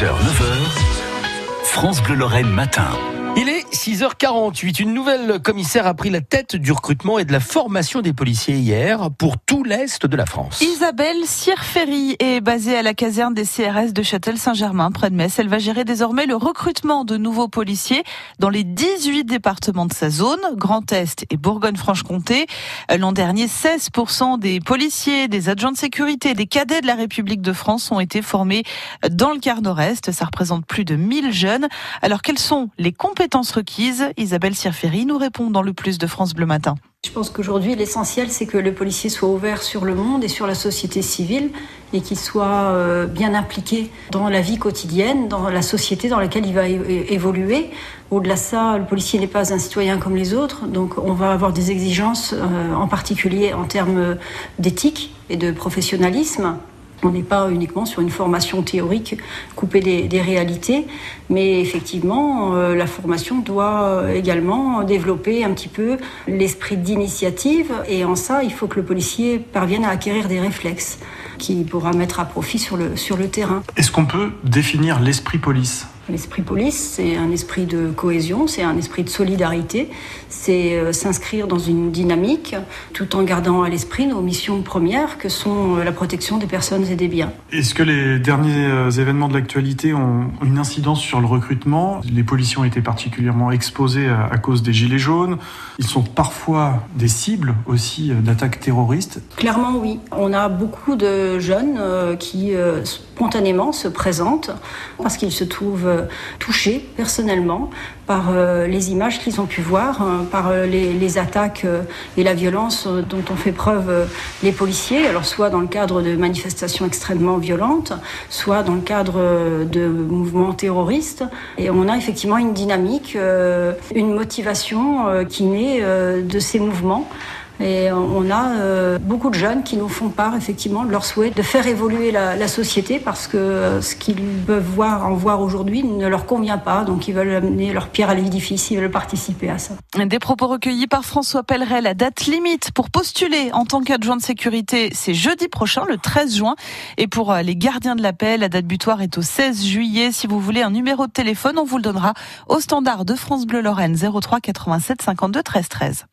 6h, 9h, France Bleu Lorraine matin. Il est 6h48. Une nouvelle commissaire a pris la tête du recrutement et de la formation des policiers hier pour tout l'Est de la France. Isabelle Sierferry est basée à la caserne des CRS de Châtel-Saint-Germain, près de Metz. Elle va gérer désormais le recrutement de nouveaux policiers dans les 18 départements de sa zone, Grand Est et Bourgogne-Franche-Comté. L'an dernier, 16% des policiers, des agents de sécurité, des cadets de la République de France ont été formés dans le quart nord-est. Ça représente plus de 1000 jeunes. Alors, quelles sont les compétences Isabelle Sierferry nous répond dans le plus de France Bleu Matin. Je pense qu'aujourd'hui, l'essentiel, c'est que le policier soit ouvert sur le monde et sur la société civile et qu'il soit euh, bien impliqué dans la vie quotidienne, dans la société dans laquelle il va évoluer. Au-delà de ça, le policier n'est pas un citoyen comme les autres, donc on va avoir des exigences, euh, en particulier en termes d'éthique et de professionnalisme. On n'est pas uniquement sur une formation théorique coupée des, réalités, mais effectivement, euh, la formation doit également développer un petit peu l'esprit d'initiative, et en ça, il faut que le policier parvienne à acquérir des réflexes qu'il pourra mettre à profit sur le terrain. Est-ce qu'on peut définir l'esprit police? L'esprit police, c'est un esprit de cohésion, c'est un esprit de solidarité, c'est euh, s'inscrire dans une dynamique tout en gardant à l'esprit nos missions premières que sont euh, la protection des personnes et des biens. Est-ce que les derniers euh, événements de l'actualité ont une incidence sur le recrutement? Les policiers ont été particulièrement exposés à, cause des gilets jaunes. Ils sont parfois des cibles aussi d'attaques terroristes. Clairement oui. On a beaucoup de jeunes qui spontanément se présentent parce qu'ils se trouvent touchés personnellement par euh, les images qu'ils ont pu voir, hein, par euh, les, attaques euh, et la violence dont ont fait preuve les policiers, alors soit dans le cadre de manifestations extrêmement violentes, soit dans le cadre de mouvements terroristes. Et on a effectivement une dynamique, une motivation qui naît de ces mouvements. Et on a euh, beaucoup de jeunes qui nous font part effectivement de leur souhait de faire évoluer la, société parce que ce qu'ils peuvent voir, en voir aujourd'hui ne leur convient pas. Donc ils veulent amener leur pierre à l'édifice, ils veulent participer à ça. Des propos recueillis par François Pelleret. La date limite pour postuler en tant qu'adjoint de sécurité, c'est jeudi prochain, le 13 juin. Et pour euh, les gardiens de la paix, la date butoir est au 16 juillet. Si vous voulez un numéro de téléphone, on vous le donnera au standard de France Bleu Lorraine 03 87 52 13 13.